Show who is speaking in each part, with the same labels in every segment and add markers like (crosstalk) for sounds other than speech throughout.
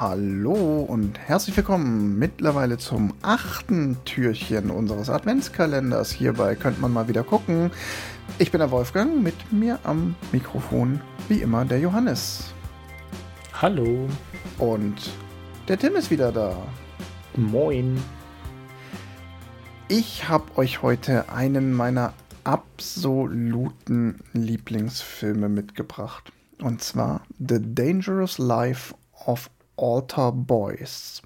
Speaker 1: Hallo und herzlich willkommen mittlerweile zum achten Türchen unseres Adventskalenders. Hierbei könnte man mal wieder gucken. Ich bin der Wolfgang, mit mir am Mikrofon wie immer der Johannes.
Speaker 2: Hallo.
Speaker 1: Und der Tim ist wieder da.
Speaker 2: Moin.
Speaker 1: Ich habe euch heute einen meiner absoluten Lieblingsfilme mitgebracht. Und zwar The Dangerous Life of Altar Boys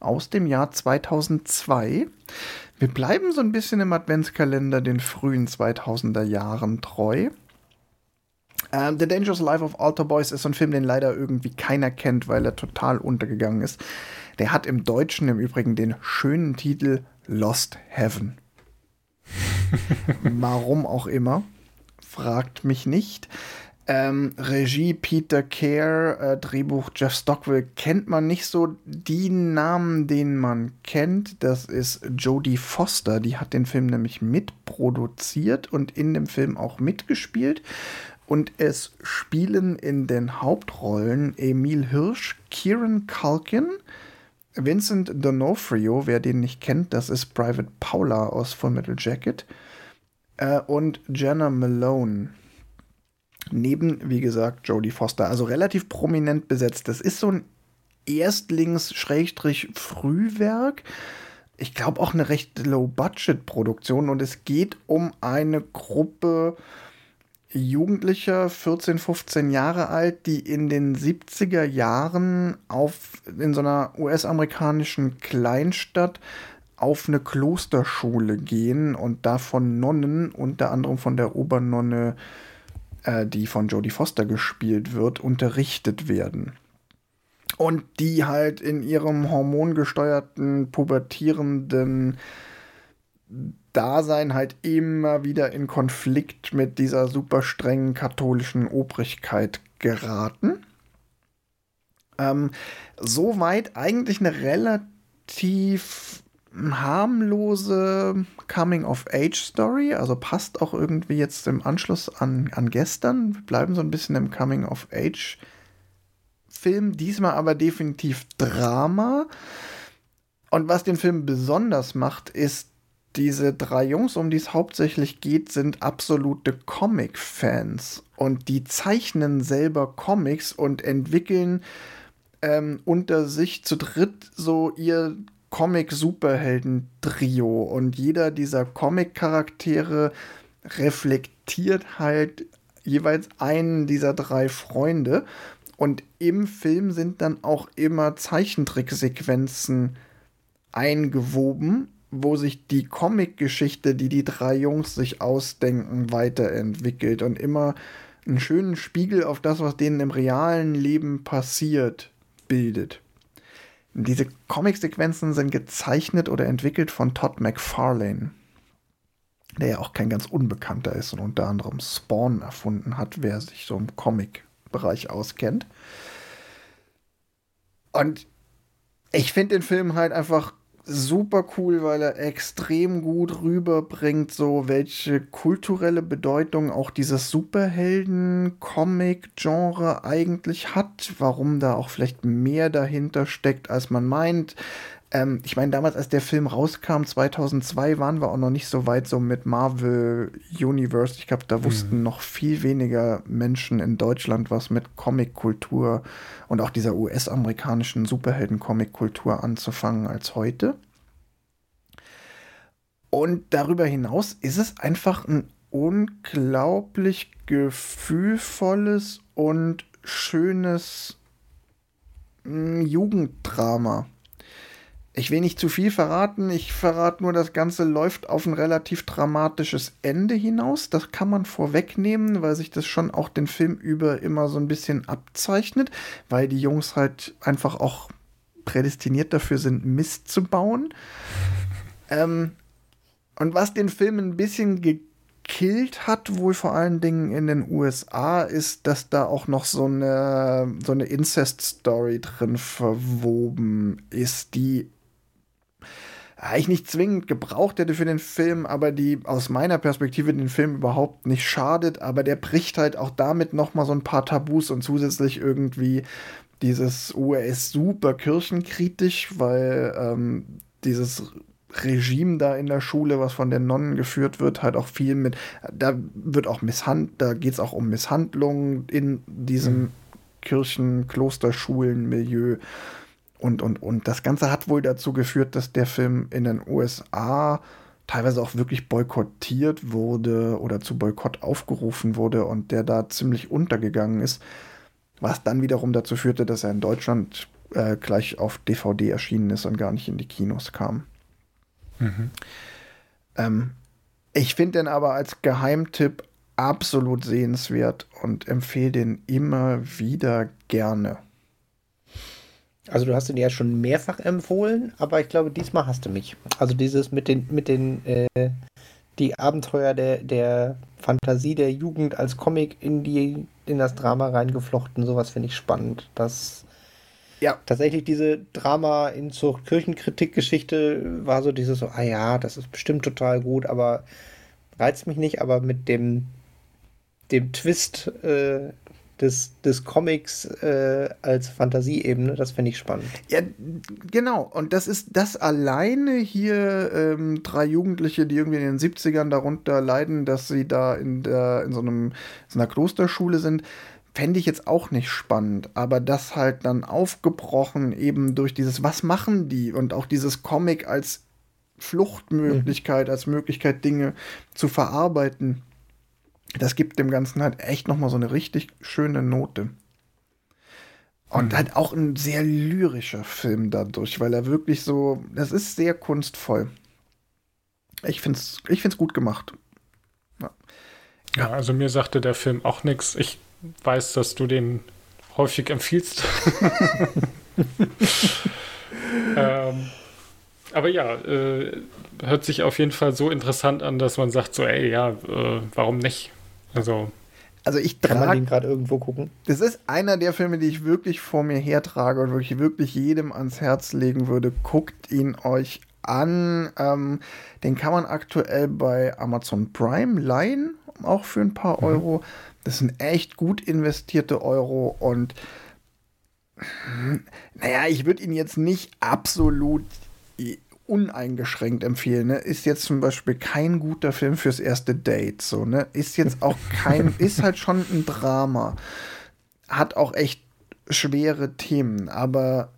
Speaker 1: aus dem Jahr 2002. Wir bleiben so ein bisschen im Adventskalender den frühen 2000er Jahren treu. Ähm, The Dangerous Life of Altar Boys ist so ein Film, den leider irgendwie keiner kennt, weil er total untergegangen ist. Der hat im Deutschen im Übrigen den schönen Titel Lost Heaven. (laughs) Warum auch immer, fragt mich nicht. Ähm, Regie Peter Care, äh, Drehbuch Jeff Stockwell kennt man nicht so die Namen, den man kennt. Das ist Jodie Foster, die hat den Film nämlich mitproduziert und in dem Film auch mitgespielt. Und es spielen in den Hauptrollen Emil Hirsch, Kieran Culkin, Vincent D'Onofrio, wer den nicht kennt, das ist Private Paula aus Full Metal Jacket, äh, und Jenna Malone. Neben, wie gesagt, Jodie Foster. Also relativ prominent besetzt. Das ist so ein Erstlings-Frühwerk. Ich glaube auch eine recht Low-Budget-Produktion. Und es geht um eine Gruppe Jugendlicher, 14, 15 Jahre alt, die in den 70er Jahren auf, in so einer US-amerikanischen Kleinstadt auf eine Klosterschule gehen und davon Nonnen, unter anderem von der Obernonne äh, die von Jodie Foster gespielt wird, unterrichtet werden. Und die halt in ihrem hormongesteuerten, pubertierenden Dasein halt immer wieder in Konflikt mit dieser super strengen katholischen Obrigkeit geraten. Ähm, soweit eigentlich eine relativ harmlose Coming-of-Age-Story, also passt auch irgendwie jetzt im Anschluss an, an gestern. Wir bleiben so ein bisschen im Coming-of-Age-Film, diesmal aber definitiv Drama. Und was den Film besonders macht, ist, diese drei Jungs, um die es hauptsächlich geht, sind absolute Comic-Fans. Und die zeichnen selber Comics und entwickeln ähm, unter sich zu dritt so ihr Comic-Superhelden-Trio und jeder dieser Comic-Charaktere reflektiert halt jeweils einen dieser drei Freunde. Und im Film sind dann auch immer Zeichentricksequenzen eingewoben, wo sich die Comic-Geschichte, die die drei Jungs sich ausdenken, weiterentwickelt und immer einen schönen Spiegel auf das, was denen im realen Leben passiert, bildet. Diese Comic-Sequenzen sind gezeichnet oder entwickelt von Todd McFarlane, der ja auch kein ganz Unbekannter ist und unter anderem Spawn erfunden hat, wer sich so im Comic-Bereich auskennt. Und ich finde den Film halt einfach super cool, weil er extrem gut rüberbringt, so welche kulturelle Bedeutung auch dieses Superhelden-Comic-Genre eigentlich hat, warum da auch vielleicht mehr dahinter steckt, als man meint. Ähm, ich meine, damals, als der Film rauskam, 2002, waren wir auch noch nicht so weit so mit Marvel Universe. Ich glaube, da wussten mhm. noch viel weniger Menschen in Deutschland was mit Comic-Kultur und auch dieser US-amerikanischen Superhelden-Comic-Kultur anzufangen als heute. Und darüber hinaus ist es einfach ein unglaublich gefühlvolles und schönes hm, Jugenddrama. Ich will nicht zu viel verraten, ich verrate nur, das Ganze läuft auf ein relativ dramatisches Ende hinaus. Das kann man vorwegnehmen, weil sich das schon auch den Film über immer so ein bisschen abzeichnet, weil die Jungs halt einfach auch prädestiniert dafür sind, Mist zu bauen. (laughs) Ähm, und was den Film ein bisschen gekillt hat, wohl vor allen Dingen in den USA, ist, dass da auch noch so eine, so eine Incest-Story drin verwoben ist, die eigentlich nicht zwingend gebraucht hätte für den Film, aber die aus meiner Perspektive den Film überhaupt nicht schadet, aber der bricht halt auch damit noch mal so ein paar Tabus und zusätzlich irgendwie dieses, ist super kirchenkritisch, weil ähm, dieses Regime da in der Schule, was von den Nonnen geführt wird, halt auch viel mit, da wird auch Misshandlung, da geht es auch um Misshandlungen in diesem mhm. Kirchen-, Klosterschulen-Milieu. Und, und, und das Ganze hat wohl dazu geführt, dass der Film in den USA teilweise auch wirklich boykottiert wurde oder zu Boykott aufgerufen wurde und der da ziemlich untergegangen ist, was dann wiederum dazu führte, dass er in Deutschland äh, gleich auf DVD erschienen ist und gar nicht in die Kinos kam. Mhm. Ähm, ich finde den aber als Geheimtipp absolut sehenswert und empfehle den immer wieder gerne.
Speaker 3: Also du hast ihn ja schon mehrfach empfohlen, aber ich glaube, diesmal hast du mich. Also dieses mit den, mit den, äh, die Abenteuer der, der Fantasie der Jugend als Comic in die, in das Drama reingeflochten, sowas finde ich spannend. Das ja. Tatsächlich diese Drama in zur Kirchenkritik-Geschichte war so dieses so, ah ja, das ist bestimmt total gut, aber reizt mich nicht, aber mit dem, dem Twist äh, des, des Comics äh, als Fantasieebene, das finde ich spannend.
Speaker 1: Ja, genau. Und das ist das alleine hier ähm, drei Jugendliche, die irgendwie in den 70ern darunter leiden, dass sie da in, der, in so, einem, so einer Klosterschule sind fände ich jetzt auch nicht spannend, aber das halt dann aufgebrochen eben durch dieses, was machen die und auch dieses Comic als Fluchtmöglichkeit, mhm. als Möglichkeit, Dinge zu verarbeiten, das gibt dem Ganzen halt echt nochmal so eine richtig schöne Note. Und mhm. halt auch ein sehr lyrischer Film dadurch, weil er wirklich so, das ist sehr kunstvoll. Ich finde es ich find's gut gemacht.
Speaker 2: Ja. ja, also mir sagte der Film auch nichts. Ich weiß, dass du den häufig empfiehlst. (laughs) ähm, aber ja, äh, hört sich auf jeden Fall so interessant an, dass man sagt so, ey, ja, äh, warum nicht? Also
Speaker 1: also ich
Speaker 3: trage. Kann man den gerade irgendwo gucken?
Speaker 1: Das ist einer der Filme, die ich wirklich vor mir hertrage und wirklich, wirklich jedem ans Herz legen würde. Guckt ihn euch an. Ähm, den kann man aktuell bei Amazon Prime leihen, auch für ein paar mhm. Euro. Das sind echt gut investierte Euro und naja, ich würde ihn jetzt nicht absolut uneingeschränkt empfehlen. Ne? Ist jetzt zum Beispiel kein guter Film fürs erste Date. So, ne? Ist jetzt auch kein, (laughs) ist halt schon ein Drama. Hat auch echt schwere Themen, aber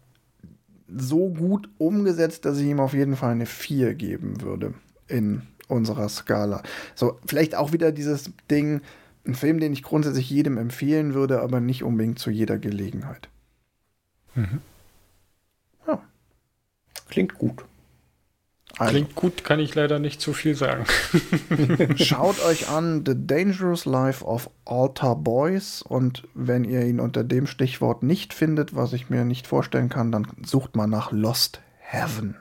Speaker 1: so gut umgesetzt, dass ich ihm auf jeden Fall eine 4 geben würde in unserer Skala. So, vielleicht auch wieder dieses Ding, ein Film, den ich grundsätzlich jedem empfehlen würde, aber nicht unbedingt zu jeder Gelegenheit. Mhm.
Speaker 3: Ja. Klingt gut.
Speaker 2: Also. Klingt gut, kann ich leider nicht zu viel sagen. (laughs)
Speaker 1: Schaut euch an The Dangerous Life of Altar Boys und wenn ihr ihn unter dem Stichwort nicht findet, was ich mir nicht vorstellen kann, dann sucht mal nach Lost Heaven.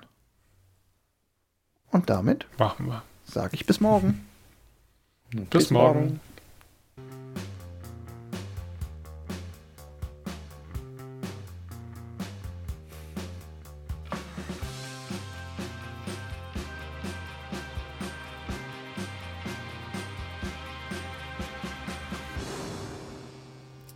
Speaker 1: Und damit
Speaker 2: machen wir.
Speaker 1: Sage ich bis morgen.
Speaker 2: Bis, bis morgen. morgen.